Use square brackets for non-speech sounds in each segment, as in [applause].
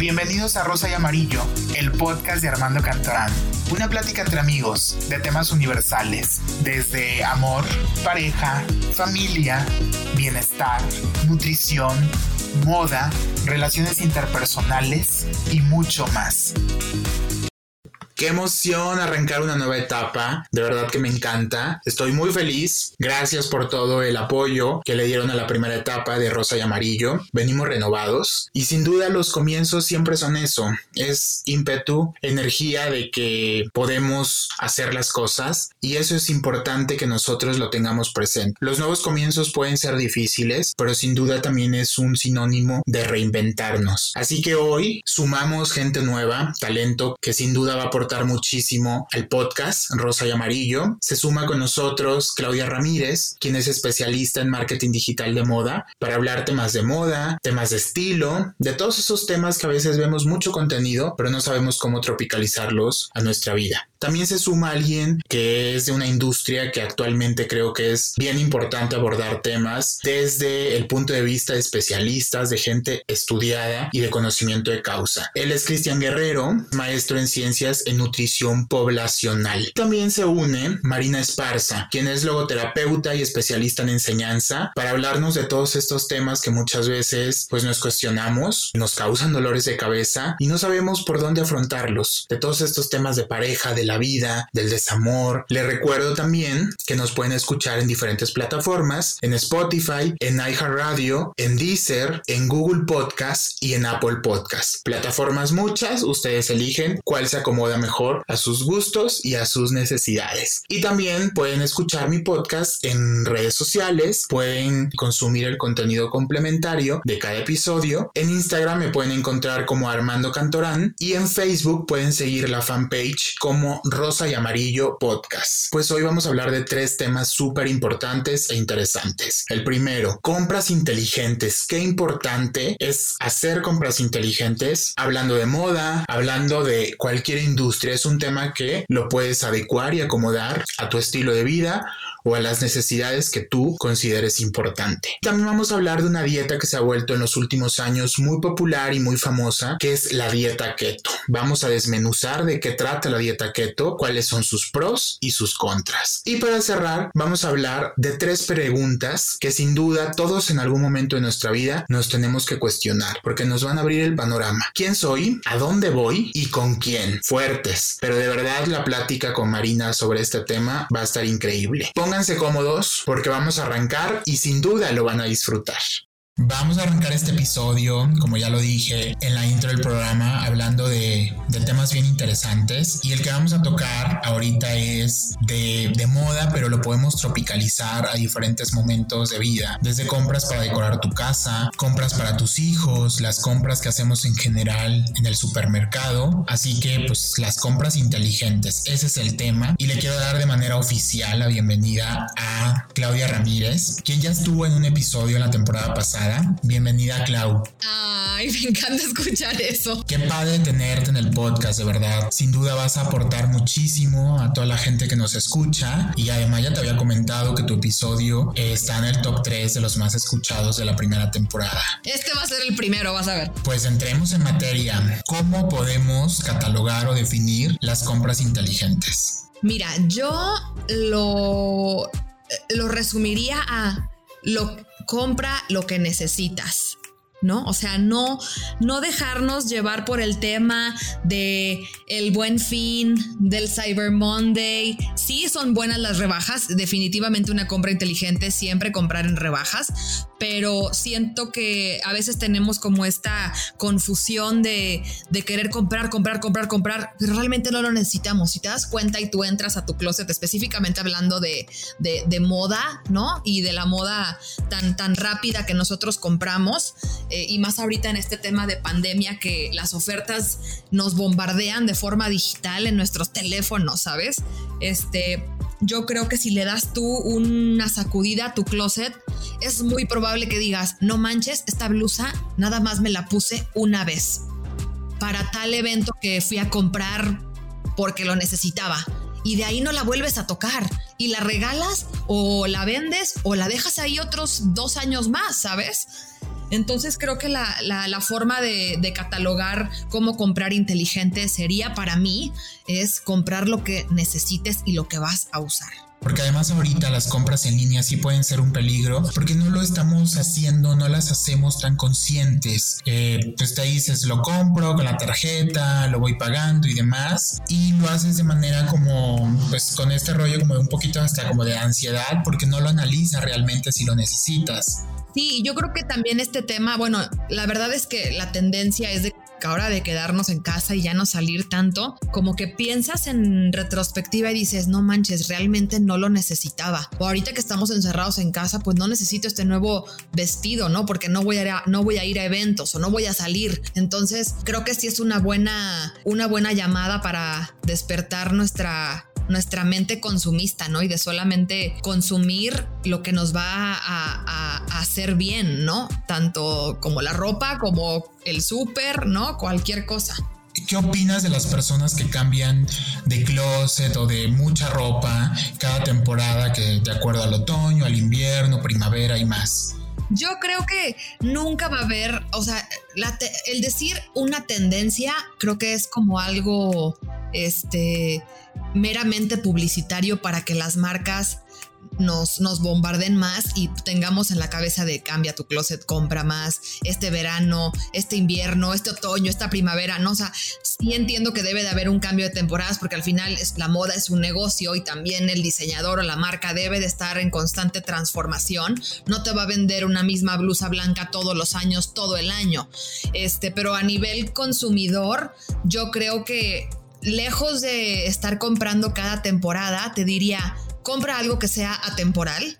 Bienvenidos a Rosa y Amarillo, el podcast de Armando Cantorán. Una plática entre amigos de temas universales, desde amor, pareja, familia, bienestar, nutrición, moda, relaciones interpersonales y mucho más. Qué emoción arrancar una nueva etapa. De verdad que me encanta. Estoy muy feliz. Gracias por todo el apoyo que le dieron a la primera etapa de Rosa y Amarillo. Venimos renovados y sin duda los comienzos siempre son eso. Es ímpetu, energía de que podemos hacer las cosas y eso es importante que nosotros lo tengamos presente. Los nuevos comienzos pueden ser difíciles, pero sin duda también es un sinónimo de reinventarnos. Así que hoy sumamos gente nueva, talento que sin duda va a aportar muchísimo al podcast Rosa y Amarillo. Se suma con nosotros Claudia Ramírez, quien es especialista en marketing digital de moda, para hablar temas de moda, temas de estilo, de todos esos temas que a veces vemos mucho contenido, pero no sabemos cómo tropicalizarlos a nuestra vida. También se suma alguien que es de una industria que actualmente creo que es bien importante abordar temas desde el punto de vista de especialistas, de gente estudiada y de conocimiento de causa. Él es Cristian Guerrero, maestro en ciencias en nutrición poblacional. También se une Marina Esparza, quien es logoterapeuta y especialista en enseñanza, para hablarnos de todos estos temas que muchas veces pues nos cuestionamos, nos causan dolores de cabeza y no sabemos por dónde afrontarlos. De todos estos temas de pareja, de la vida, del desamor. Les recuerdo también que nos pueden escuchar en diferentes plataformas, en Spotify, en iHeartRadio, en Deezer, en Google Podcast y en Apple Podcast. Plataformas muchas, ustedes eligen cuál se acomoda mejor a sus gustos y a sus necesidades. Y también pueden escuchar mi podcast en redes sociales, pueden consumir el contenido complementario de cada episodio. En Instagram me pueden encontrar como Armando Cantorán y en Facebook pueden seguir la fanpage como Rosa y Amarillo Podcast. Pues hoy vamos a hablar de tres temas súper importantes e interesantes. El primero, compras inteligentes. Qué importante es hacer compras inteligentes, hablando de moda, hablando de cualquier industria. Es un tema que lo puedes adecuar y acomodar a tu estilo de vida o a las necesidades que tú consideres importante. También vamos a hablar de una dieta que se ha vuelto en los últimos años muy popular y muy famosa, que es la dieta keto. Vamos a desmenuzar de qué trata la dieta keto, cuáles son sus pros y sus contras. Y para cerrar, vamos a hablar de tres preguntas que sin duda todos en algún momento de nuestra vida nos tenemos que cuestionar, porque nos van a abrir el panorama. ¿Quién soy? ¿A dónde voy? ¿Y con quién? Fuertes. Pero de verdad la plática con Marina sobre este tema va a estar increíble. Pónganse cómodos porque vamos a arrancar y sin duda lo van a disfrutar. Vamos a arrancar este episodio, como ya lo dije en la intro del programa, hablando de, temas bien interesantes. Y el que vamos a tocar ahorita es de, de, moda, pero lo podemos tropicalizar a diferentes momentos de vida. Desde compras para decorar tu casa, compras para tus hijos, las compras que hacemos en general en el supermercado. Así que, pues, las compras inteligentes, ese es el tema. Y le quiero dar de manera oficial la bienvenida a Claudia Ramírez, quien ya estuvo en un episodio en la temporada pasada Bienvenida, Clau. Ay, me encanta escuchar eso. Qué padre tenerte en el podcast, de verdad. Sin duda vas a aportar muchísimo a toda la gente que nos escucha. Y además ya te había comentado que tu episodio está en el top 3 de los más escuchados de la primera temporada. Este va a ser el primero, vas a ver. Pues entremos en materia. ¿Cómo podemos catalogar o definir las compras inteligentes? Mira, yo lo, lo resumiría a lo compra lo que necesitas. ¿No? O sea, no, no dejarnos llevar por el tema de el buen fin, del Cyber Monday. Sí son buenas las rebajas, definitivamente una compra inteligente, siempre comprar en rebajas, pero siento que a veces tenemos como esta confusión de, de querer comprar, comprar, comprar, comprar, pero realmente no lo necesitamos. Si te das cuenta y tú entras a tu closet, específicamente hablando de, de, moda, ¿no? Y de la moda tan, tan rápida que nosotros compramos, eh, y más ahorita en este tema de pandemia que las ofertas nos bombardean de forma digital en nuestros teléfonos, ¿sabes? Este, yo creo que si le das tú una sacudida a tu closet, es muy probable que digas, no manches, esta blusa nada más me la puse una vez para tal evento que fui a comprar porque lo necesitaba. Y de ahí no la vuelves a tocar y la regalas o la vendes o la dejas ahí otros dos años más, ¿sabes? Entonces creo que la, forma de, de, catalogar cómo comprar inteligente sería para mí es comprar lo que necesites y lo que vas a usar. Porque además ahorita las compras en línea sí pueden ser un peligro porque no lo estamos haciendo, no las hacemos tan conscientes. Eh, pues te dices, lo compro con la tarjeta, lo voy pagando y demás. Y lo haces de manera como, pues con este rollo como de un poquito hasta como de ansiedad porque no lo analiza realmente si lo necesitas. Sí, yo creo que también este tema, bueno, la verdad es que la tendencia es de ahora de quedarnos en casa y ya no salir tanto, como que piensas en retrospectiva y dices, no manches, realmente no lo necesitaba. O ahorita que estamos encerrados en casa, pues no necesito este nuevo vestido, ¿no? Porque no voy a, no voy a ir a eventos o no voy a salir. Entonces, creo que sí es una buena, una buena llamada para despertar nuestra nuestra mente consumista, ¿no? Y de solamente consumir lo que nos va a, hacer bien, ¿no? Tanto como la ropa, como el súper, ¿no? Cualquier cosa. ¿Qué opinas de las personas que cambian de closet o de mucha ropa cada temporada que de acuerdo al otoño, al invierno, primavera y más? Yo creo que nunca va a haber, o sea, el decir una tendencia creo que es como algo, este, meramente publicitario para que las marcas nos, nos bombarden más y tengamos en la cabeza de cambia tu closet, compra más, este verano, este invierno, este otoño, esta primavera, ¿no? O sea, sí entiendo que debe de haber un cambio de temporadas porque al final la moda es un negocio y también el diseñador o la marca debe de estar en constante transformación. No te va a vender una misma blusa blanca todos los años, todo el año. Este, pero a nivel consumidor, yo creo que lejos de estar comprando cada temporada, te diría, compra algo que sea atemporal,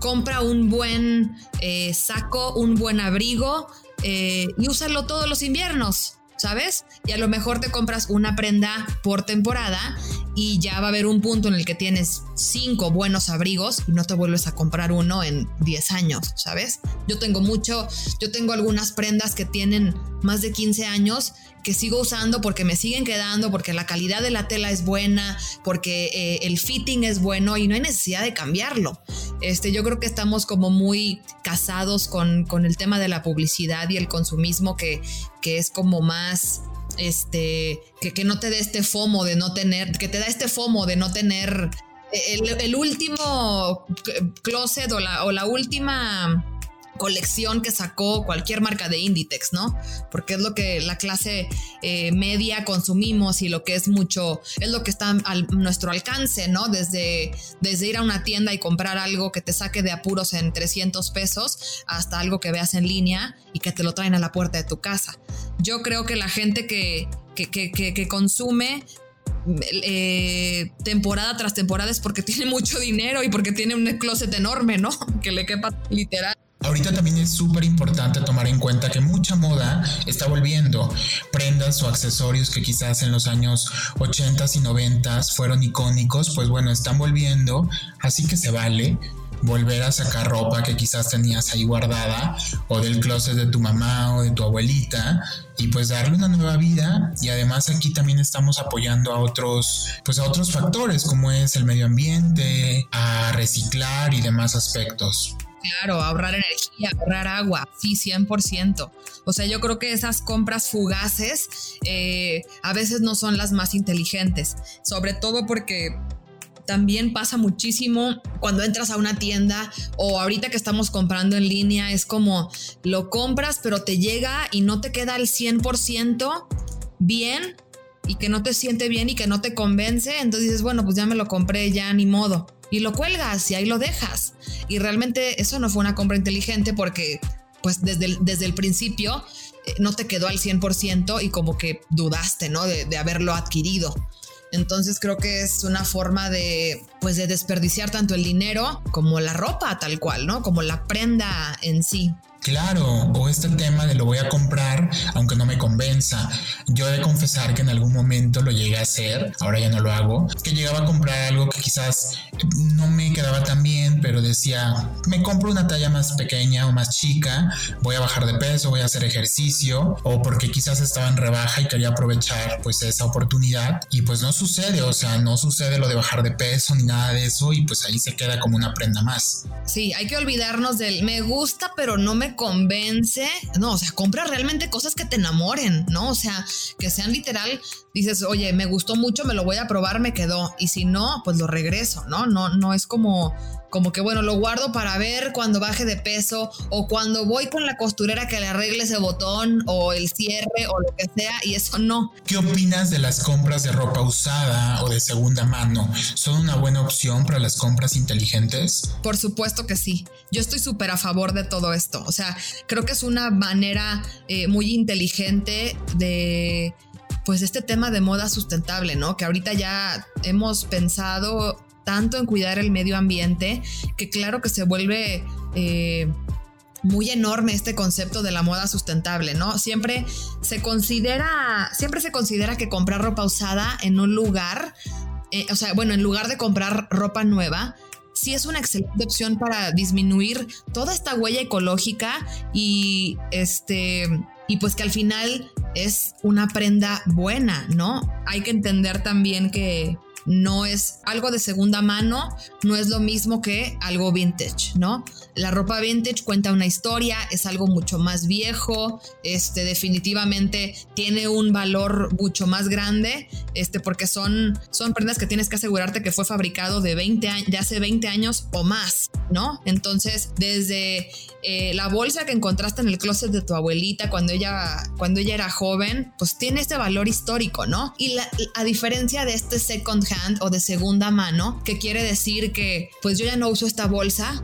compra un buen eh, saco, un buen abrigo eh, y úsalo todos los inviernos. ¿sabes? Y a lo mejor te compras una prenda por temporada y ya va a haber un punto en el que tienes cinco buenos abrigos y no te vuelves a comprar uno en 10 años, ¿sabes? Yo tengo mucho, yo tengo algunas prendas que tienen más de 15 años que sigo usando porque me siguen quedando, porque la calidad de la tela es buena, porque eh, el fitting es bueno y no hay necesidad de cambiarlo. Este, yo creo que estamos como muy casados con, con el tema de la publicidad y el consumismo que, que es como más este, que, que, no te dé este FOMO de no tener, que te da este FOMO de no tener el, el último closet o la última colección que sacó cualquier marca de Inditex, ¿no? Porque es lo que la clase eh, media consumimos y lo que es mucho, es lo que está a nuestro alcance, ¿no? Desde, desde ir a una tienda y comprar algo que te saque de apuros en 300 pesos hasta algo que veas en línea y que te lo traen a la puerta de tu casa. Yo creo que la gente que, que, que, que consume eh, temporada tras temporada es porque [laughs] tiene mucho dinero y porque tiene un closet enorme, ¿no? [laughs] Que le quepa literal Ahorita también es súper importante tomar en cuenta que mucha moda está volviendo. Prendas o accesorios que quizás en los años 80 y 90 fueron icónicos, pues bueno, están volviendo. Así que se vale volver a sacar ropa que quizás tenías ahí guardada o del closet de tu mamá o de tu abuelita y pues darle una nueva vida y además aquí también estamos apoyando a otros pues a otros factores como es el medio ambiente, a reciclar y demás aspectos. Claro, ahorrar energía, ahorrar agua, sí, 100%. O sea, yo creo que esas compras fugaces eh, a veces no son las más inteligentes, sobre todo porque también pasa muchísimo cuando entras a una tienda o ahorita que estamos comprando en línea, es como lo compras pero te llega y no te queda al 100% bien y que no te siente bien y que no te convence, entonces dices, bueno, pues ya me lo compré, ya ni modo y lo cuelgas y ahí lo dejas. Y realmente eso no fue una compra inteligente porque pues desde el, desde el principio eh, no te quedó al 100% y como que dudaste, ¿no? De, de, haberlo adquirido. Entonces creo que es una forma de, pues de desperdiciar tanto el dinero como la ropa tal cual, ¿no? Como la prenda en sí. Claro, o este tema de lo voy a comprar aunque no me convence piensa. Yo he de confesar que en algún momento lo llegué a hacer, ahora ya no lo hago, que llegaba a comprar algo que quizás no me quedaba tan bien, pero decía, me compro una talla más pequeña o más chica, voy a bajar de peso, voy a hacer ejercicio, o porque quizás estaba en rebaja y quería aprovechar pues esa oportunidad y pues no sucede, o sea, no sucede lo de bajar de peso ni nada de eso y pues ahí se queda como una prenda más. Sí, hay que olvidarnos del me gusta pero no me convence. No, o sea, compra realmente cosas que te enamoren, ¿no? O sea, que sean literal, dices, oye, me gustó mucho, me lo voy a probar, me quedó. Y si no, pues lo regreso, ¿no? No, no es como como que bueno, lo guardo para ver cuando baje de peso o cuando voy con la costurera que le arregle ese botón o el cierre o lo que sea y eso no. ¿Qué opinas de las compras de ropa usada o de segunda mano? ¿Son una buena opción para las compras inteligentes? Por supuesto que sí. Yo estoy súper a favor de todo esto. O sea, creo que es una manera eh, muy inteligente de pues este tema de moda sustentable, ¿no? Que ahorita ya hemos pensado tanto en cuidar el medio ambiente que claro que se vuelve... Eh, muy enorme este concepto de la moda sustentable, ¿no? Siempre se considera, siempre se considera que comprar ropa usada en un lugar, eh, o sea, bueno, en lugar de comprar ropa nueva, sí es una excelente opción para disminuir toda esta huella ecológica y este y pues que al final es una prenda buena, ¿no? Hay que entender también que no es algo de segunda mano, no es lo mismo que algo vintage, ¿no? La ropa vintage cuenta una historia, es algo mucho más viejo, este definitivamente tiene un valor mucho más grande, este porque son son prendas que tienes que asegurarte que fue fabricado de 20 de hace 20 años o más, ¿no? Entonces, desde eh, la bolsa que encontraste en el closet de tu abuelita cuando ella, cuando ella era joven, pues tiene este valor histórico, ¿no? Y a diferencia de este second hand o de segunda mano, que quiere decir que pues yo ya no uso esta bolsa,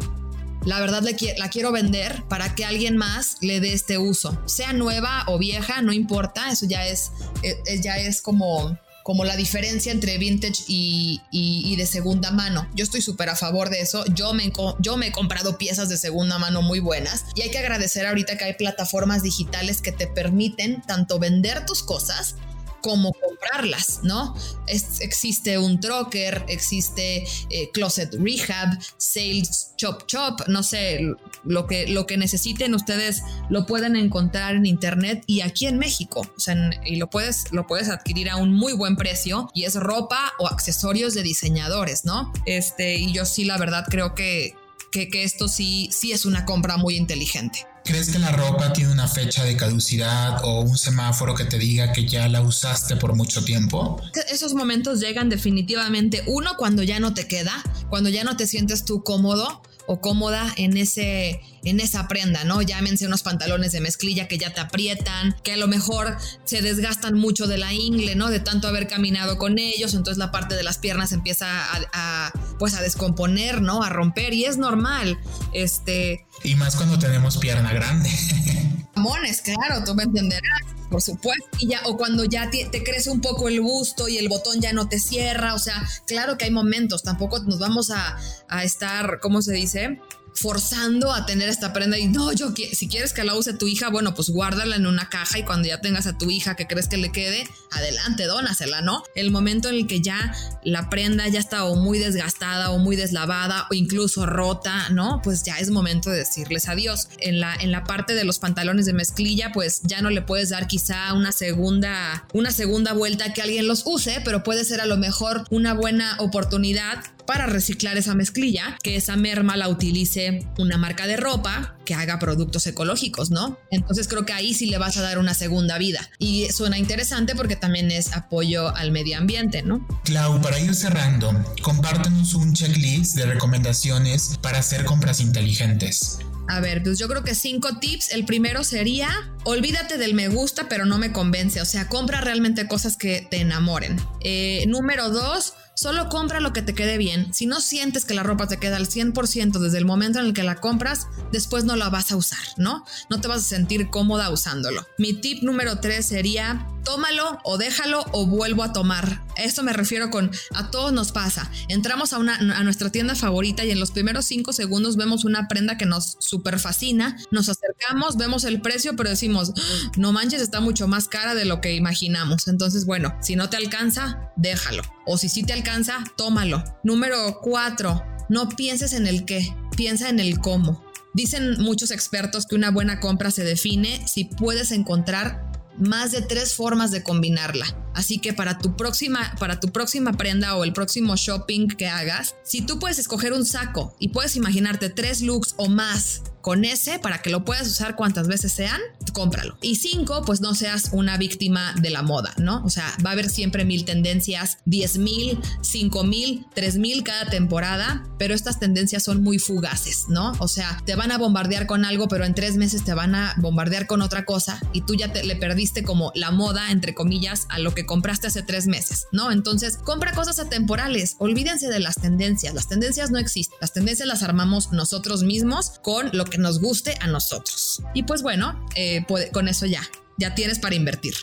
la verdad la quiero vender para que alguien más le dé este uso. Sea nueva o vieja, no importa, eso ya es, eh, ya es como como la diferencia entre vintage y, de segunda mano. Yo estoy súper a favor de eso. Yo me, yo me he comprado piezas de segunda mano muy buenas y hay que agradecer ahorita que hay plataformas digitales que te permiten tanto vender tus cosas cómo comprarlas, ¿no? existe un trocker, existe eh, Closet Rehab, Sales Chop Chop, no sé, lo que, lo que necesiten ustedes lo pueden encontrar en internet y aquí en México, o sea, y lo puedes, lo puedes adquirir a un muy buen precio y es ropa o accesorios de diseñadores, ¿no? Este, y yo sí, la verdad, creo que, que, que esto sí, sí es una compra muy inteligente. ¿Crees que la ropa tiene una fecha de caducidad o un semáforo que te diga que ya la usaste por mucho tiempo? Esos momentos llegan definitivamente, uno, cuando ya no te queda, cuando ya no te sientes tú cómodo o cómoda en ese en esa prenda, ¿no? Llámense unos pantalones de mezclilla que ya te aprietan, que a lo mejor se desgastan mucho de la ingle, ¿no? De tanto haber caminado con ellos, entonces la parte de las piernas empieza a, pues a descomponer, ¿no? A romper y es normal, este... Y más cuando tenemos pierna grande. [laughs] Jamones, claro, tú me entenderás por supuesto. Y ya, o cuando ya te, te, crece un poco el busto y el botón ya no te cierra. O sea, claro que hay momentos. Tampoco nos vamos a, a estar, ¿cómo se dice? Forzando a tener esta prenda y no, yo si quieres que la use tu hija, bueno, pues guárdala en una caja y cuando ya tengas a tu hija que crees que le quede, adelante, dónasela, ¿no? El momento en el que ya la prenda ya está o muy desgastada o muy deslavada o incluso rota, ¿no? Pues ya es momento de decirles adiós. En la, en la parte de los pantalones de mezclilla, pues ya no le puedes dar quizá una segunda, una segunda vuelta que alguien los use, pero puede ser a lo mejor una buena oportunidad para reciclar esa mezclilla, que esa merma la utilice una marca de ropa que haga productos ecológicos, ¿no? Entonces creo que ahí sí le vas a dar una segunda vida. Y suena interesante porque también es apoyo al medio ambiente, ¿no? Clau, para ir cerrando, compártenos un checklist de recomendaciones para hacer compras inteligentes. A ver, pues yo creo que cinco tips. El primero sería, olvídate del me gusta, pero no me convence. O sea, compra realmente cosas que te enamoren. Eh, número dos, Solo compra lo que te quede bien. Si no sientes que la ropa te queda al 100% desde el momento en el que la compras, después no la vas a usar, ¿no? No te vas a sentir cómoda usándolo. Mi tip número 3 sería tómalo o déjalo o vuelvo a tomar. Esto me refiero con a todos nos pasa. Entramos a, una, a nuestra tienda favorita y en los primeros cinco segundos vemos una prenda que nos super fascina, nos acercamos, vemos el precio, pero decimos, ah, no manches, está mucho más cara de lo que imaginamos. Entonces, bueno, si no te alcanza, déjalo. O si sí te alcanza, tómalo. Número cuatro, no pienses en el qué, piensa en el cómo. Dicen muchos expertos que una buena compra se define si puedes encontrar más de tres formas de combinarla. Así que para tu próxima, para tu próxima prenda o el próximo shopping que hagas, si tú puedes escoger un saco y puedes imaginarte tres looks o más con ese para que lo puedas usar cuantas veces sean, cómpralo. Y cinco, pues no seas una víctima de la moda, ¿no? O sea, va a haber siempre mil tendencias, diez mil, cinco mil, tres mil cada temporada, pero estas tendencias son muy fugaces, ¿no? O sea, te van a bombardear con algo, pero en tres meses te van a bombardear con otra cosa y tú ya te, le perdiste como la moda, entre comillas, a lo que compraste hace tres meses, ¿no? Entonces, compra cosas atemporales, olvídense de las tendencias, las tendencias no existen, las tendencias las armamos nosotros mismos con lo que nos guste a nosotros. Y pues bueno, eh, con eso ya, ya tienes para invertir.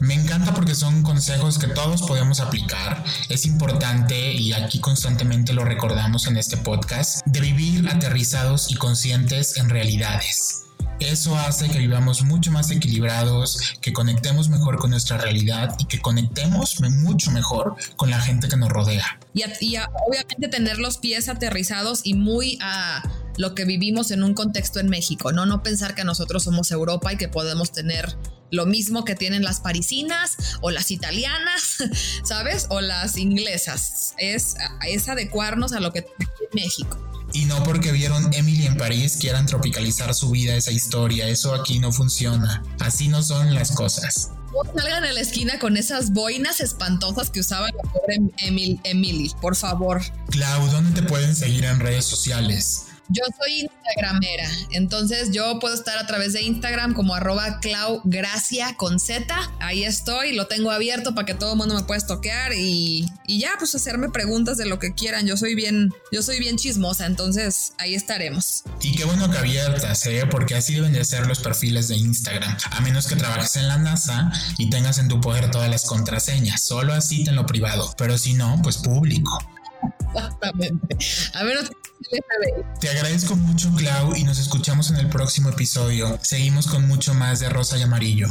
Me encanta porque son consejos que todos podemos aplicar. Es importante, y aquí constantemente lo recordamos en este podcast, de vivir aterrizados y conscientes en realidades. Eso hace que vivamos mucho más equilibrados, que conectemos mejor con nuestra realidad y que conectemos mucho mejor con la gente que nos rodea. Y, obviamente tener los pies aterrizados y muy a lo que vivimos en un contexto en México, ¿no? No pensar que nosotros somos Europa y que podemos tener lo mismo que tienen las parisinas o las italianas, [laughs] ¿sabes? O las inglesas. Es, es adecuarnos a lo que tiene México. Y no porque vieron Emily en París quieran tropicalizar su vida, esa historia. Eso aquí no funciona. Así no son las cosas. No salgan a la esquina con esas boinas espantosas que usaba la pobre Emily, por favor. Clau, ¿dónde te pueden seguir en redes sociales? Yo soy Instagramera, entonces yo puedo estar a través de Instagram como arroba claugracia con Z. Ahí estoy, lo tengo abierto para que todo el mundo me pueda toquear y, y, ya, pues hacerme preguntas de lo que quieran. Yo soy bien, yo soy bien chismosa, entonces ahí estaremos. Y qué bueno que abiertas, ¿eh? porque así deben de ser los perfiles de Instagram, a menos que trabajes en la NASA y tengas en tu poder todas las contraseñas. Solo así tenlo privado, pero si no, pues público. Exactamente. A ver, te agradezco mucho, Clau, y nos escuchamos en el próximo episodio. Seguimos con mucho más de Rosa y Amarillo.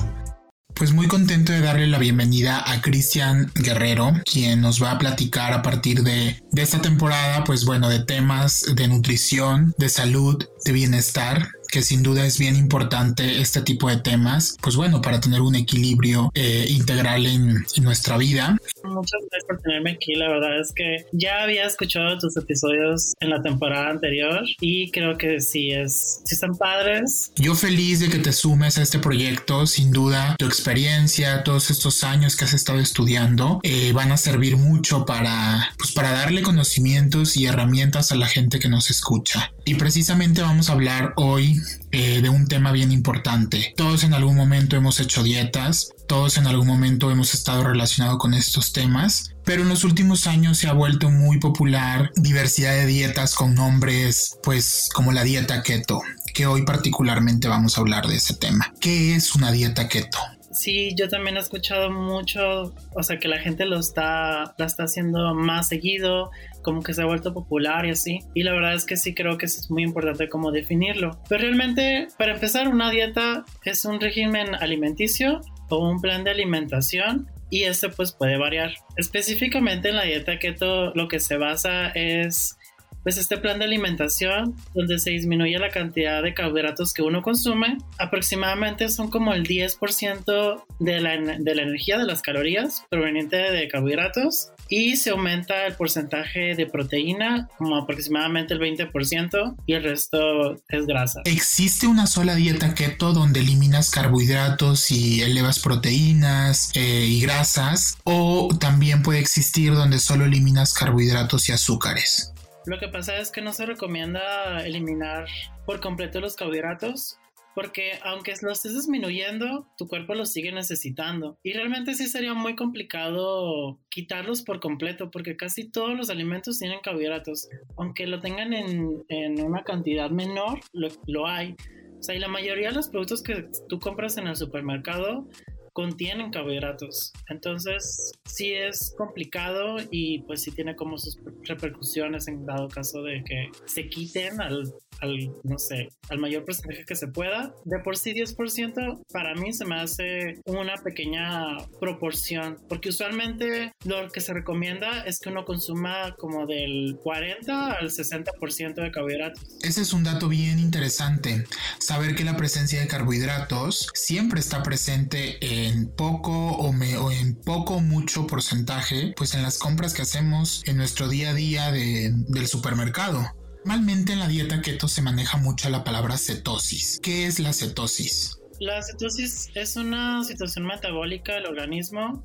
Pues muy contento de darle la bienvenida a Cristian Guerrero, quien nos va a platicar a partir de, de esta temporada, pues bueno, de temas de nutrición, de salud, de bienestar que sin duda es bien importante este tipo de temas, pues bueno, para tener un equilibrio eh, integral en, nuestra vida. Muchas gracias por tenerme aquí, la verdad es que ya había escuchado tus episodios en la temporada anterior y creo que sí es, sí están padres. Yo feliz de que te sumes a este proyecto, sin duda tu experiencia, todos estos años que has estado estudiando eh, van a servir mucho para, pues para darle conocimientos y herramientas a la gente que nos escucha. Y precisamente vamos a hablar hoy eh, de un tema bien importante. Todos en algún momento hemos hecho dietas, todos en algún momento hemos estado relacionados con estos temas, pero en los últimos años se ha vuelto muy popular diversidad de dietas con nombres pues como la dieta keto, que hoy particularmente vamos a hablar de ese tema. ¿Qué es una dieta keto? Sí, yo también he escuchado mucho, o sea, que la gente lo está, la está haciendo más seguido, como que se ha vuelto popular y así. Y la verdad es que sí creo que es muy importante como definirlo. Pero realmente, para empezar, una dieta es un régimen alimenticio o un plan de alimentación y este pues puede variar. Específicamente en la dieta keto lo que se basa es pues este plan de alimentación donde se disminuye la cantidad de carbohidratos que uno consume, aproximadamente son como el 10% de la, de la energía de las calorías proveniente de carbohidratos y se aumenta el porcentaje de proteína como aproximadamente el 20% y el resto es grasa. ¿Existe una sola dieta keto donde eliminas carbohidratos y elevas proteínas eh, y grasas o también puede existir donde solo eliminas carbohidratos y azúcares? Lo que pasa es que no se recomienda eliminar por completo los carbohidratos porque aunque lo estés disminuyendo, tu cuerpo los sigue necesitando. Y realmente sí sería muy complicado quitarlos por completo, porque casi todos los alimentos tienen carbohidratos. Aunque lo tengan en, una cantidad menor, lo, lo, hay. O sea, y la mayoría de los productos que tú compras en el supermercado contienen carbohidratos. Entonces, sí es complicado y pues sí tiene como sus repercusiones en dado caso de que se quiten al, al no sé, al mayor porcentaje que se pueda. De por sí 10% para mí se me hace una pequeña proporción, porque usualmente lo que se recomienda es que uno consuma como del 40 al 60% de carbohidratos. Ese es un dato bien interesante, saber que la presencia de carbohidratos siempre está presente en poco o, o en poco mucho porcentaje, pues en las compras que hacemos en nuestro día a día del supermercado. Normalmente en la dieta keto se maneja mucho la palabra cetosis. ¿Qué es la cetosis? La cetosis es una situación metabólica del organismo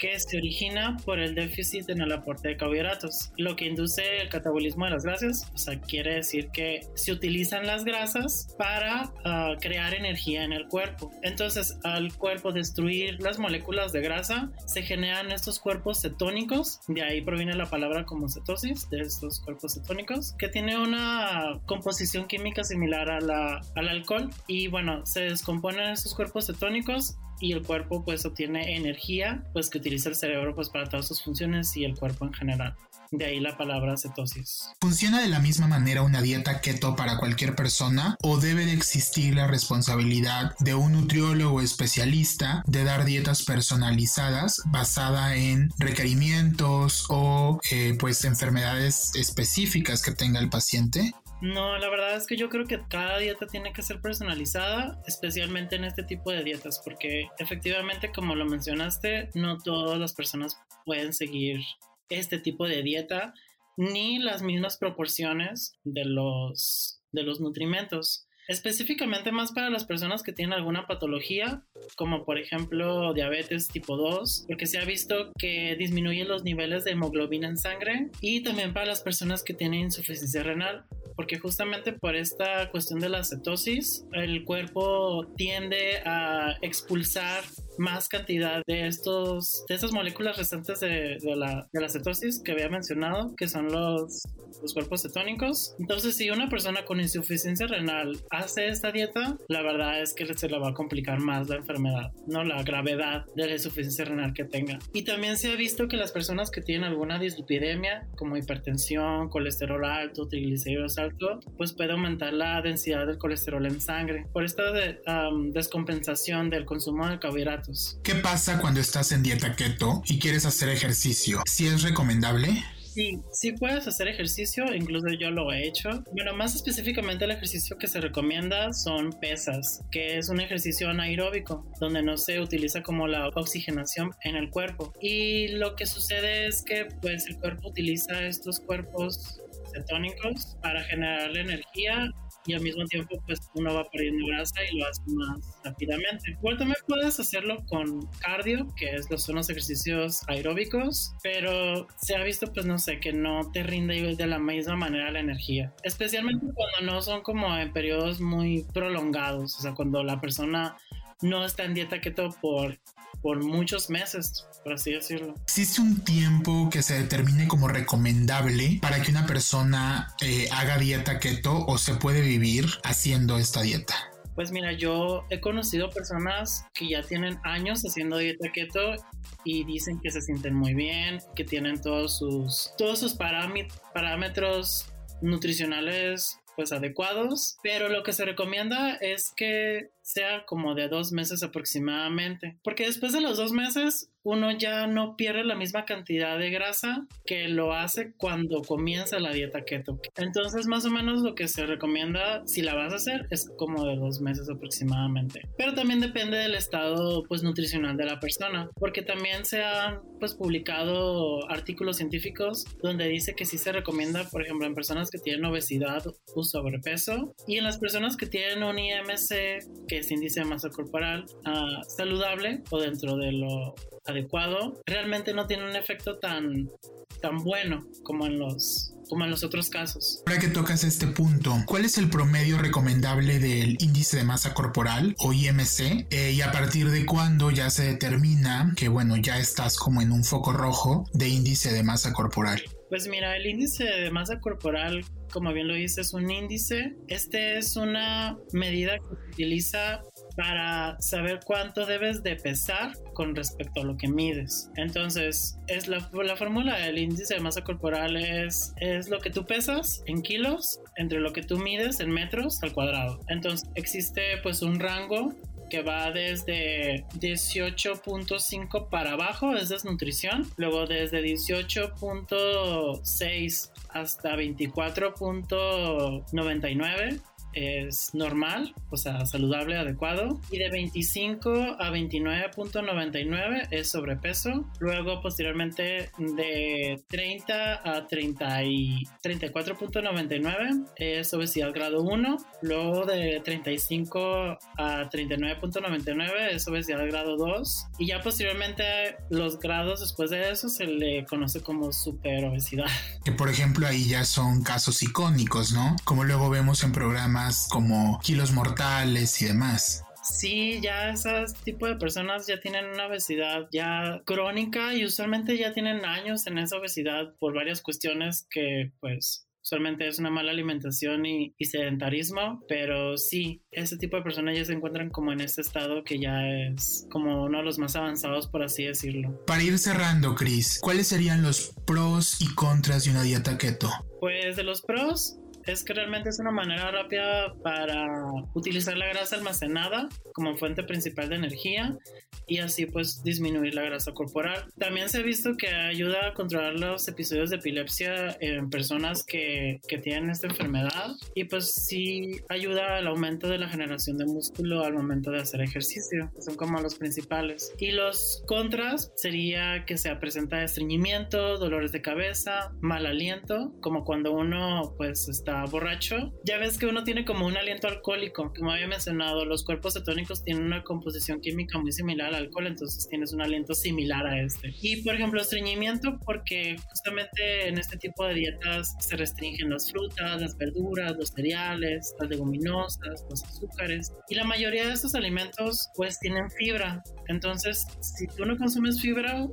que se origina por el déficit en el aporte de carbohidratos, lo que induce el catabolismo de las grasas, o sea, quiere decir que se utilizan las grasas para ah, crear energía en el cuerpo. Entonces, al cuerpo destruir las moléculas de grasa, se generan estos cuerpos cetónicos, de ahí proviene la palabra como cetosis, de estos cuerpos cetónicos, que tiene una composición química similar a la, al alcohol. Y bueno, se descomponen estos cuerpos cetónicos y el cuerpo pues obtiene energía pues que utiliza el cerebro pues para todas sus funciones y el cuerpo en general. De ahí la palabra cetosis. ¿Funciona de la misma manera una dieta keto para cualquier persona o debe de existir la responsabilidad de un nutriólogo especialista de dar dietas personalizadas basada en requerimientos o eh, pues enfermedades específicas que tenga el paciente? No, la verdad es que yo creo que cada dieta tiene que ser personalizada, especialmente en este tipo de dietas, porque efectivamente, como lo mencionaste, no todas las personas pueden seguir este tipo de dieta ni las mismas proporciones de los, de los nutrimentos específicamente más para las personas que tienen alguna patología, como por ejemplo diabetes tipo 2, porque se ha visto que disminuye los niveles de hemoglobina en sangre, y también para las personas que tienen insuficiencia renal, porque justamente por esta cuestión de la cetosis, el cuerpo tiende a expulsar más cantidad de estos de estas moléculas restantes de, la, de la cetosis que había mencionado, que son los, los cuerpos cetónicos. Entonces, si una persona con insuficiencia renal hace esta dieta, la verdad es que se le va a complicar más la enfermedad, no la gravedad de la insuficiencia renal que tenga. Y también se ha visto que las personas que tienen alguna dislipidemia, como hipertensión, colesterol alto, triglicéridos alto, pues puede aumentar la densidad del colesterol en sangre. Por esta de, descompensación del consumo de carbohidratos. ¿Qué pasa cuando estás en dieta keto y quieres hacer ejercicio? ¿Si es recomendable? Sí, sí puedes hacer ejercicio, incluso yo lo he hecho. Bueno, más específicamente el ejercicio que se recomienda son pesas, que es un ejercicio anaeróbico, donde no se utiliza como la oxigenación en el cuerpo. Y lo que sucede es que pues el cuerpo utiliza estos cuerpos cetónicos para generar energía y al mismo tiempo pues uno va perdiendo grasa y lo hace más rápidamente. Igual también puedes hacerlo con cardio, que es los, son los ejercicios aeróbicos, pero se ha visto pues no sé que no te rinde de la misma manera la energía, especialmente cuando no son como en periodos muy prolongados, o sea, cuando la persona no está en dieta keto por, por muchos meses, por así decirlo. ¿Existe un tiempo que se determine como recomendable para que una persona eh, haga dieta keto o se puede vivir haciendo esta dieta? Pues mira, yo he conocido personas que ya tienen años haciendo dieta keto y dicen que se sienten muy bien, que tienen todos sus, todos sus parámetros nutricionales pues adecuados, pero lo que se recomienda es que sea como de dos meses aproximadamente, porque después de los dos meses uno ya no pierde la misma cantidad de grasa que lo hace cuando comienza la dieta keto. Entonces, más o menos lo que se recomienda si la vas a hacer es como de dos meses aproximadamente. Pero también depende del estado pues nutricional de la persona, porque también se han pues publicado artículos científicos donde dice que sí se recomienda, por ejemplo, en personas que tienen obesidad o sobrepeso y en las personas que tienen un IMC que es índice de masa corporal uh, saludable o dentro de lo adecuado, realmente no tiene un efecto tan, tan bueno como en los como en los otros casos. Ahora que tocas este punto, ¿cuál es el promedio recomendable del índice de masa corporal o IMC? Eh, y a partir de cuándo ya se determina que, bueno, ya estás como en un foco rojo de índice de masa corporal. Pues mira, el índice de masa corporal, como bien lo dice, es un índice. Este es una medida que se utiliza para saber cuánto debes de pesar con respecto a lo que mides. Entonces, es la, la fórmula del índice de masa corporal es, es lo que tú pesas en kilos entre lo que tú mides en metros al cuadrado. Entonces, existe pues un rango que va desde 18.5 para abajo, es desnutrición, luego desde 18.6 hasta 24.99 es normal, o sea, saludable, adecuado. Y de 25 a 29.99 es sobrepeso. Luego, posteriormente, de 30 a 30 y 34.99 es obesidad grado 1. Luego, de 35 a 39.99 es obesidad grado 2. Y ya posteriormente, los grados después de eso se le conoce como super obesidad. Que por ejemplo, ahí ya son casos icónicos, ¿no? Como luego vemos en programas como kilos mortales y demás. Sí, ya esos tipo de personas ya tienen una obesidad ya crónica y usualmente ya tienen años en esa obesidad por varias cuestiones que pues usualmente es una mala alimentación y, y, sedentarismo, pero sí, ese tipo de personas ya se encuentran como en este estado que ya es como uno de los más avanzados, por así decirlo. Para ir cerrando, Chris, ¿cuáles serían los pros y contras de una dieta keto? Pues de los pros, es que realmente es una manera rápida para utilizar la grasa almacenada como fuente principal de energía y así pues disminuir la grasa corporal. También se ha visto que ayuda a controlar los episodios de epilepsia en personas que, que tienen esta enfermedad y pues sí ayuda al aumento de la generación de músculo al momento de hacer ejercicio. Son como los principales. Y los contras sería que se presenta estreñimiento, dolores de cabeza, mal aliento, como cuando uno pues está borracho, ya ves que uno tiene como un aliento alcohólico, como había mencionado, los cuerpos cetónicos tienen una composición química muy similar al alcohol, entonces tienes un aliento similar a este. Y por ejemplo, estreñimiento, porque justamente en este tipo de dietas se restringen las frutas, las verduras, los cereales, las leguminosas, los azúcares, y la mayoría de estos alimentos pues tienen fibra, entonces si tú no consumes fibra,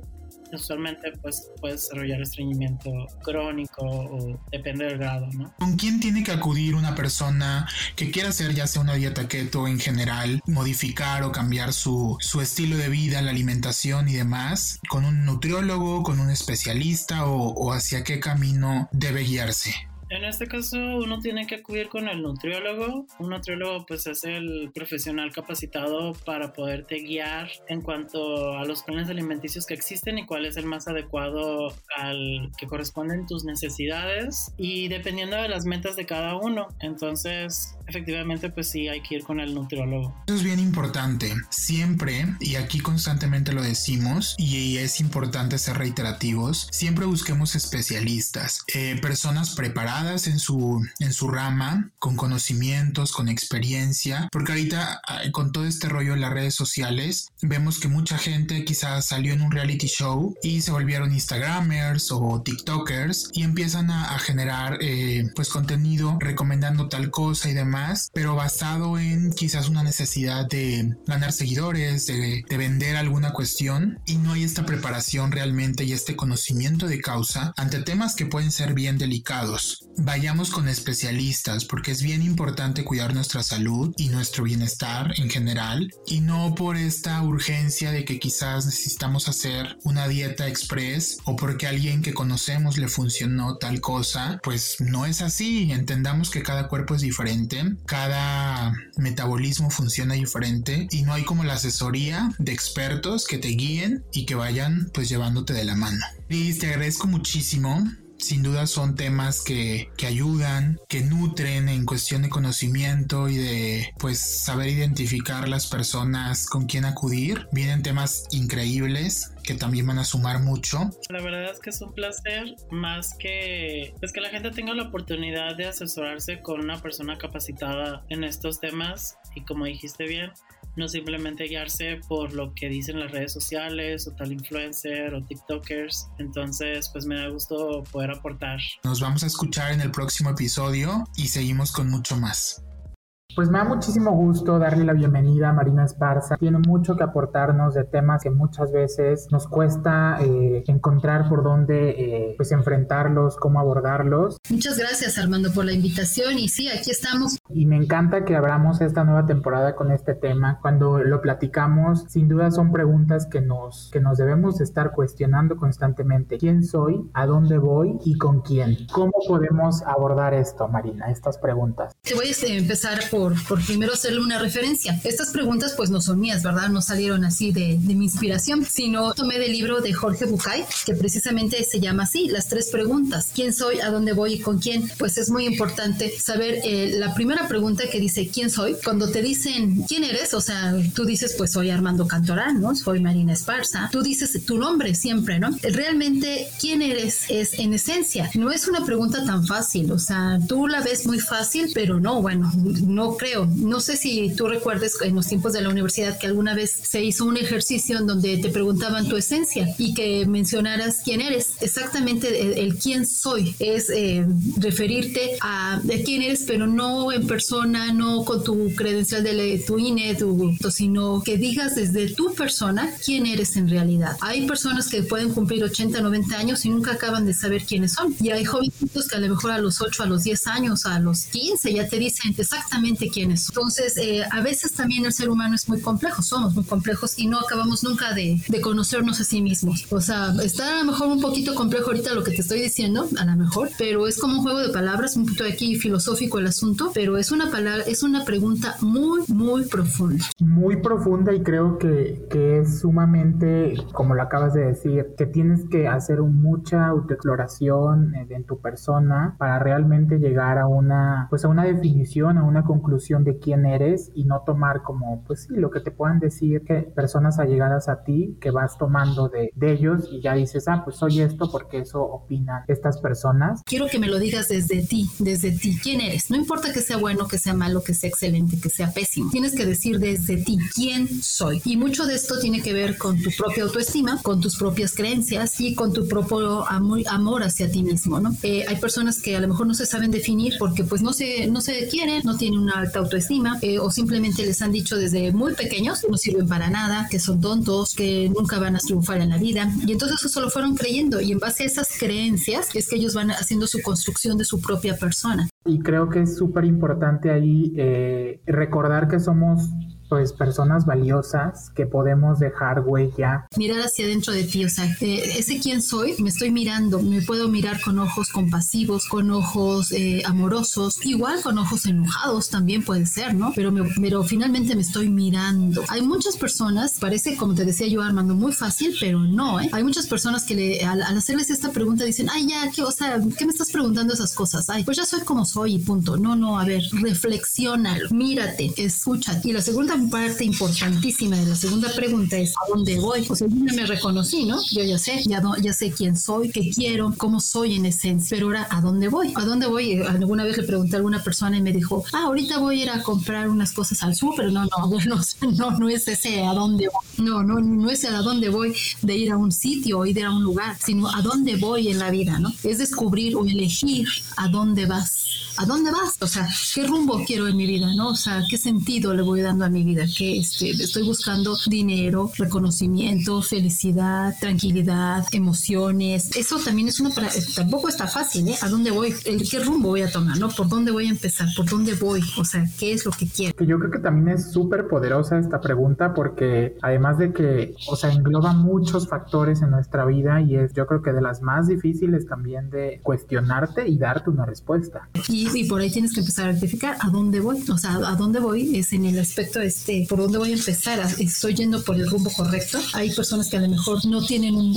usualmente pues puedes desarrollar estreñimiento crónico o depende del grado, ¿no? ¿Con quién tiene que acudir una persona que quiera hacer ya sea una dieta keto en general, modificar o cambiar su, su estilo de vida, la alimentación y demás? ¿Con un nutriólogo, con un especialista o, o hacia qué camino debe guiarse? En este caso uno tiene que acudir con el nutriólogo. Un nutriólogo pues es el profesional capacitado para poderte guiar en cuanto a los planes alimenticios que existen y cuál es el más adecuado al que corresponden tus necesidades y dependiendo de las metas de cada uno. Entonces efectivamente pues sí hay que ir con el nutriólogo. Eso es bien importante. Siempre, y aquí constantemente lo decimos y es importante ser reiterativos, siempre busquemos especialistas, eh, personas preparadas en su, en su rama, con conocimientos, con experiencia, porque ahorita ah, con todo este rollo en las redes sociales, vemos que mucha gente quizás salió en un reality show y se volvieron Instagramers o TikTokers y empiezan a, generar eh, pues contenido recomendando tal cosa y demás, pero basado en quizás una necesidad de ganar seguidores, de, de vender alguna cuestión y no hay esta preparación realmente y este conocimiento de causa ante temas que pueden ser bien delicados vayamos con especialistas porque es bien importante cuidar nuestra salud y nuestro bienestar en general y no por esta urgencia de que quizás necesitamos hacer una dieta express o porque alguien que conocemos le funcionó tal cosa, pues no es así. Entendamos que cada cuerpo es diferente, cada metabolismo funciona diferente y no hay como la asesoría de expertos que te guíen y que vayan pues llevándote de la mano. Liz, te agradezco muchísimo sin duda son temas que, que, ayudan, que nutren en cuestión de conocimiento y de pues saber identificar las personas con quien acudir. Vienen temas increíbles que también van a sumar mucho. La verdad es que es un placer más que pues que la gente tenga la oportunidad de asesorarse con una persona capacitada en estos temas y como dijiste bien, no simplemente guiarse por lo que dicen las redes sociales o tal influencer o TikTokers. Entonces, pues me da gusto poder aportar. Nos vamos a escuchar en el próximo episodio y seguimos con mucho más. Pues me da muchísimo gusto darle la bienvenida a Marina Esparza. Tiene mucho que aportarnos de temas que muchas veces nos cuesta eh, encontrar por dónde eh, pues enfrentarlos, cómo abordarlos. Muchas gracias Armando por la invitación y sí, aquí estamos. Y me encanta que abramos esta nueva temporada con este tema. Cuando lo platicamos, sin duda son preguntas que nos, que nos debemos estar cuestionando constantemente. ¿Quién soy? ¿A dónde voy? ¿Y con quién? ¿Cómo podemos abordar esto, Marina, estas preguntas? Te voy a empezar por por, primero hacerle una referencia. Estas preguntas pues no son mías, ¿verdad? No salieron así de, mi inspiración, sino tomé del libro de Jorge Bucay, que precisamente se llama así, las tres preguntas. ¿Quién soy? ¿A dónde voy? ¿Y con quién? Pues es muy importante saber eh, la primera pregunta que dice ¿quién soy? Cuando te dicen ¿quién eres? O sea, tú dices pues soy Armando Cantorán, ¿no? Soy Marina Esparza. Tú dices tu nombre siempre, ¿no? Realmente ¿quién eres? Es en esencia. No es una pregunta tan fácil, o sea, tú la ves muy fácil, pero no, bueno, no creo. No sé si tú recuerdes en los tiempos de la universidad que alguna vez se hizo un ejercicio en donde te preguntaban tu esencia y que mencionaras quién eres. Exactamente el, quién soy es eh, referirte a, quién eres, pero no en persona, no con tu credencial de tu INE, tu, sino que digas desde tu persona quién eres en realidad. Hay personas que pueden cumplir 80, 90 años y nunca acaban de saber quiénes son. Y hay jovencitos que a lo mejor a los 8, a los 10 años, a los 15 ya te dicen exactamente quiénes. Entonces, eh, a veces también el ser humano es muy complejo, somos muy complejos y no acabamos nunca de, de, conocernos a sí mismos. O sea, está a lo mejor un poquito complejo ahorita lo que te estoy diciendo, a lo mejor, pero es como un juego de palabras, un poquito aquí filosófico el asunto, pero es una palabra, es una pregunta muy, muy profunda. Muy profunda y creo que, que es sumamente, como lo acabas de decir, que tienes que hacer mucha autoexploración eh, en tu persona para realmente llegar a una, pues a una definición, a una conclusión de quién eres y no tomar como, pues sí, lo que te puedan decir que personas allegadas a ti que vas tomando de, de ellos y ya dices, ah, pues soy esto porque eso opinan estas personas. Quiero que me lo digas desde ti, desde ti, quién eres. No importa que sea bueno, que sea malo, que sea excelente, que sea pésimo. Tienes que decir desde ti, quién soy. Y mucho de esto tiene que ver con tu propia autoestima, con tus propias creencias y con tu propio amor hacia ti mismo, ¿no? Eh, hay personas que a lo mejor no se saben definir porque pues no se, no se quieren, no tienen una autoestima eh, o simplemente les han dicho desde muy pequeños que no sirven para nada, que son tontos, que nunca van a triunfar en la vida. Y entonces eso lo fueron creyendo y en base a esas creencias es que ellos van haciendo su construcción de su propia persona. Y creo que es súper importante ahí eh, recordar que somos pues personas valiosas que podemos dejar huella. Mirar hacia adentro de ti, o sea, eh, ese quién soy, me estoy mirando, me puedo mirar con ojos compasivos, con ojos eh, amorosos, igual con ojos enojados también puede ser, ¿no? Pero, pero finalmente me estoy mirando. Hay muchas personas, parece como te decía yo Armando, muy fácil, pero no, ¿eh? Hay muchas personas que le, al, hacerles esta pregunta dicen, ay ya, ¿qué, o sea, ¿qué me estás preguntando esas cosas? Ay, pues ya soy como soy y punto. No, no, a ver, reflexiona, mírate, escucha. Y la segunda parte importantísima de la segunda pregunta es ¿a dónde voy? O sea, yo me reconocí, ¿no? Yo ya sé, ya, ya sé quién soy, qué quiero, cómo soy en esencia, pero ahora ¿a dónde voy? ¿A dónde voy? Alguna vez le pregunté a alguna persona y me dijo, ah, ahorita voy a ir a comprar unas cosas al súper, no, no, [laughs] no, no, no es ese a dónde voy, no, no, no es a dónde voy de ir a un sitio o ir a un lugar, sino a dónde voy en la vida, ¿no? Es descubrir o elegir a dónde vas ¿a dónde vas? O sea, ¿qué rumbo quiero en mi vida? ¿No? O sea, ¿qué sentido le voy dando a mi vida? Que este, estoy buscando dinero, reconocimiento, felicidad, tranquilidad, emociones. Eso también es una, tampoco está fácil, ¿eh? ¿A dónde voy? ¿El, ¿Qué rumbo voy a tomar? ¿No? ¿Por dónde voy a empezar? ¿Por dónde voy? O sea, ¿qué es lo que quiero? Yo creo que también es súper poderosa esta pregunta porque además de que, o sea, engloba muchos factores en nuestra vida y es yo creo que de las más difíciles también de cuestionarte y darte una respuesta. Y y, por ahí tienes que empezar a identificar a dónde voy. O sea, a dónde voy es en el aspecto este, por dónde voy a empezar. Estoy yendo por el rumbo correcto. Hay personas que a lo mejor no tienen un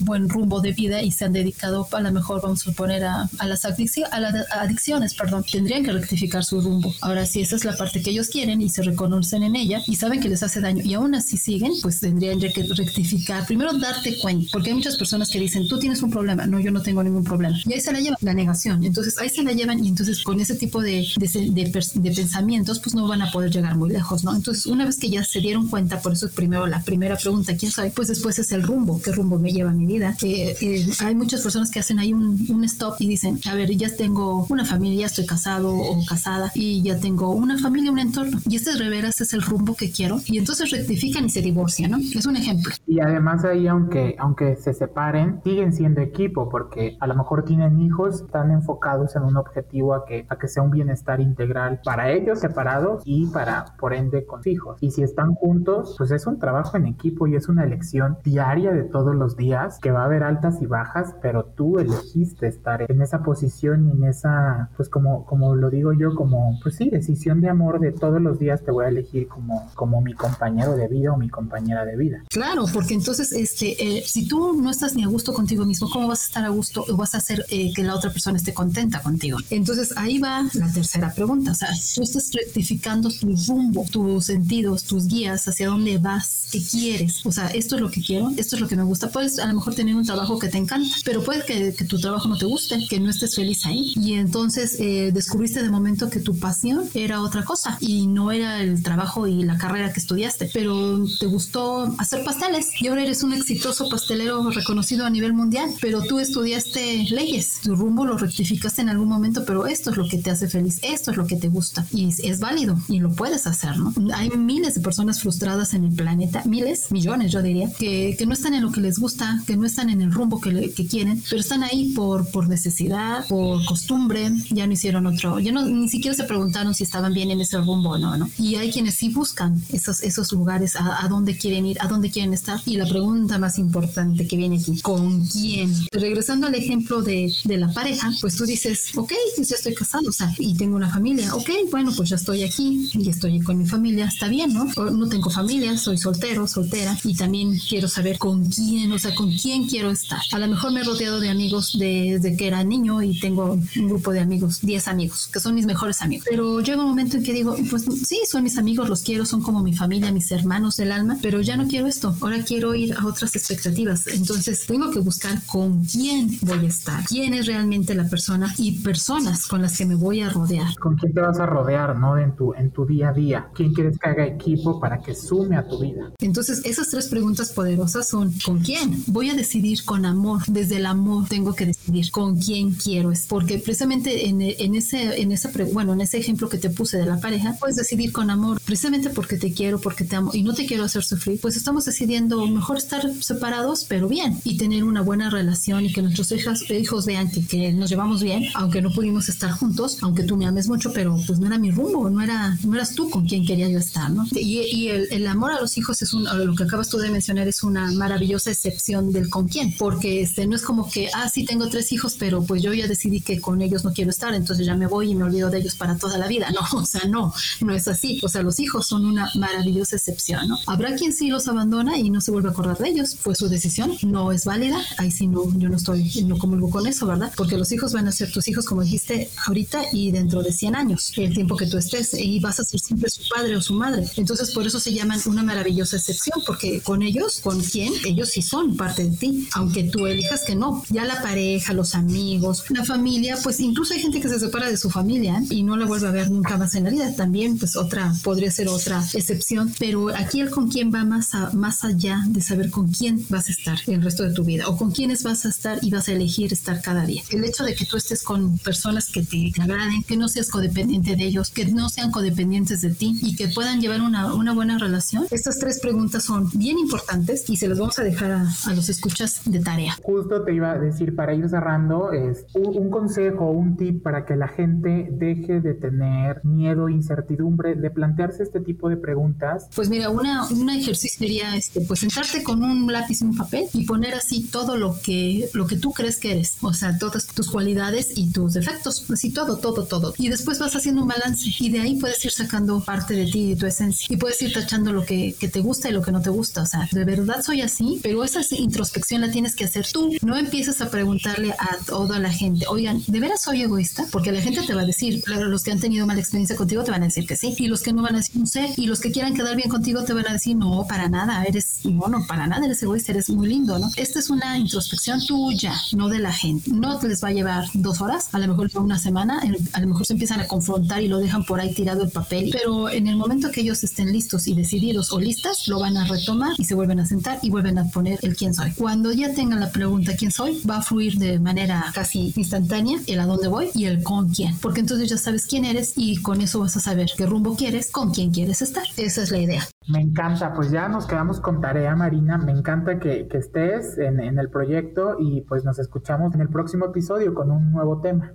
buen rumbo de vida y se han dedicado a lo mejor, vamos a poner a, las, adicciones, a las adicciones, perdón. Tendrían que rectificar su rumbo. Ahora, si esa es la parte que ellos quieren y se reconocen en ella y saben que les hace daño y aún así siguen, pues tendrían que rectificar. Primero, darte cuenta, porque hay muchas personas que dicen, tú tienes un problema. No, yo no tengo ningún problema. Y ahí se la llevan la negación. Entonces, ahí se la llevan y entonces con ese tipo de, de, pensamientos pues no van a poder llegar muy lejos, ¿no? Entonces una vez que ya se dieron cuenta, por eso es primero la primera pregunta, ¿quién soy? Pues después es el rumbo, ¿qué rumbo me lleva mi vida? Eh, eh, hay muchas personas que hacen ahí un, un stop y dicen, a ver, ya tengo una familia, estoy casado o casada y ya tengo una familia, un entorno y este de veras es el rumbo que quiero y entonces rectifican y se divorcian, ¿no? Es un ejemplo. Y además ahí aunque, aunque se separen, siguen siendo equipo porque a lo mejor tienen hijos, están enfocados en un objetivo a que, a que sea un bienestar integral para ellos separados y para, por con hijos. Y si están juntos, pues es un trabajo en equipo y es una elección diaria de todos los días que va a haber altas y bajas, pero tú elegiste estar en esa posición y en esa, pues como, como lo digo yo, como, pues sí, decisión de amor de todos los días te voy a elegir como, como mi compañero de vida o mi compañera de vida. Claro, porque entonces, este, eh, si tú no estás ni a gusto contigo mismo, ¿cómo vas a estar a gusto o vas a hacer eh, que la otra persona esté contenta contigo? Entonces ahí va la tercera pregunta, o sea, tú estás rectificando tu rumbo, tus sentidos, tus guías, hacia dónde vas, qué quieres, o sea, esto es lo que quiero, esto es lo que me gusta. Puedes a lo mejor tener un trabajo que te encanta, pero puede que, que tu trabajo no te guste, que no estés feliz ahí. Y entonces eh, descubriste de momento que tu pasión era otra cosa y no era el trabajo y la carrera que estudiaste, pero te gustó hacer pasteles y ahora eres un exitoso pastelero reconocido a nivel mundial, pero tú estudiaste leyes, tu rumbo lo rectificaste en algún momento, pero esto es lo que te hace feliz, esto es lo que te gusta y es válido y lo puedes hacer, ¿no? Hay miles de personas frustradas en el planeta, miles, millones yo diría, que, que no están en lo que les gusta, que no están en el rumbo que, que quieren, pero están ahí por, por necesidad, por costumbre, ya no hicieron otro, ya no, ni siquiera se preguntaron si estaban bien en ese rumbo o no, ¿no? Y hay quienes sí buscan esos, esos lugares, a, a dónde quieren ir, a dónde quieren estar. Y la pregunta más importante que viene aquí, ¿con quién? Regresando al ejemplo de, de la pareja, pues tú dices, ok, pues ya estoy casado, o sea, y tengo una familia, ok, bueno, pues ya estoy aquí y estoy con mi familia, está bien, ¿no? no tengo familia, soy soltero, soltera, y también quiero saber con quién, o sea, con quién quiero estar. A lo mejor me he rodeado de amigos desde que era niño y tengo un grupo de amigos, 10 amigos, que son mis mejores amigos. Pero llega un momento en que digo, pues sí, son mis amigos, los quiero, son como mi familia, mis hermanos del alma, pero ya no quiero esto, ahora quiero ir a otras expectativas. Entonces tengo que buscar con quién voy a estar, quién es realmente la persona y personas con las que me voy a rodear. ¿Con quién te vas a rodear, no? En tu, en tu día a día. ¿Quién quieres que haga equipo para que sume a tu vida? Entonces esas tres preguntas poderosas son, ¿con quién? Voy a decidir con amor, desde el amor tengo que decidir con quién quiero, es porque precisamente en, en ese, en esa, bueno, en ese ejemplo que te puse de la pareja, puedes decidir con amor, precisamente porque te quiero, porque te amo y no te quiero hacer sufrir, pues estamos decidiendo mejor estar separados, pero bien, y tener una buena relación y que nuestros hijos, hijos vean que, que nos llevamos bien, aunque no pudimos estar juntos, aunque tú me ames mucho, pero pues no era mi rumbo, no era, no eras tú con quien quería yo estar, ¿no? Y, el, amor a los hijos es un, lo que acabas tú de mencionar es una maravillosa excepción del con quién, porque este no es como que, ah, sí tengo tres hijos, pero pues yo ya decidí que con ellos no quiero estar, entonces ya me voy y me olvido de ellos para toda la vida, no, [laughs] o sea, no, no es así, o sea, los hijos son una maravillosa excepción, ¿no? Habrá quien sí los abandona y no se vuelve a acordar de ellos, fue su decisión, no es válida, ahí sí no, yo no estoy, no comulgo con eso, ¿verdad? Porque los hijos van a ser tus hijos, como dijiste ahorita, y dentro de 100 años, el tiempo que tú estés, y vas a ser siempre su padre o su madre. Entonces, por eso se llaman una maravillosa excepción, porque con ellos, con quién, ellos sí son parte de ti, aunque tú elijas que no. Ya la pareja, los amigos, la familia, pues incluso hay gente que se separa de su familia y no la vuelve a ver nunca más en la vida. También, pues otra, podría ser otra excepción, pero aquí el con quién va más, a, más allá de saber con quién vas a estar el resto de tu vida o con quiénes vas a estar y vas a elegir estar cada día. El hecho de que tú estés con personas que te agraden, que no seas codependiente de ellos, que no sean codependientes de ti y que puedan llevar una, una buena relación, estas tres preguntas son bien importantes y se las vamos a dejar a, a los escuchas de tarea. Justo te iba a decir, para ir cerrando, es un, un consejo, un tip para que la gente deje de tener miedo, incertidumbre, de plantearse este tipo de preguntas. Pues mira, una, un ejercicio sería este, pues sentarte con un lápiz y un papel y poner así todo lo que, lo que tú crees que eres, o sea, todas tus cualidades y tus defectos, así todo, todo, todo. Y después vas haciendo un balance y de ahí puedes ir sacando parte de ti de tu esencia y puedes ir tachando lo que, que te gusta y lo que no te gusta. O sea, de verdad soy así, pero esa introspección la tienes que hacer tú. No empiezas a preguntarle a toda la gente, oigan, ¿de veras soy egoísta? Porque la gente te va a decir, claro, los que han tenido mala experiencia contigo te van a decir que sí, y los que no van a decir no sé, y los que quieran quedar bien contigo te van a decir no, para nada, eres, no, no, para nada eres egoísta, eres muy lindo, ¿no? Esta es una introspección tuya, no de la gente. No te les va a llevar dos horas, a lo mejor una semana, a lo mejor se empiezan a confrontar y lo dejan por ahí tirado el papel, pero en el momento que ellos estén listos y decididos o listas, lo van a retomar y se vuelven a sentar y vuelven a poner el quién soy. Cuando ya tengan la pregunta quién soy, va a fluir de manera casi instantánea el a dónde voy y el con quién, porque entonces ya sabes quién eres y con eso vas a saber qué rumbo quieres, con quién quieres estar. Esa es la idea. Me encanta, pues ya nos quedamos con tarea, Marina. Me encanta que, estés en, en el proyecto y pues nos escuchamos en el próximo episodio con un nuevo tema.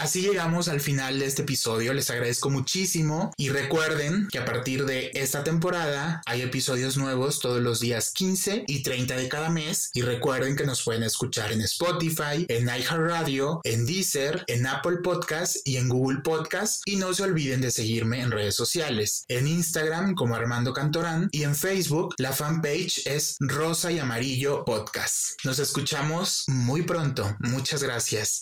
Así llegamos al final de este episodio, les agradezco muchísimo y recuerden que a partir de esta temporada hay episodios nuevos todos los días 15 y 30 de cada mes. Y recuerden que nos pueden escuchar en Spotify, en iHeartRadio, en Deezer, en Apple Podcast y en Google Podcast y no se olviden de seguirme en redes sociales, en Instagram como Armando Cantorán y en Facebook la fanpage es Rosa y Amarillo Podcast. Nos escuchamos muy pronto, muchas gracias.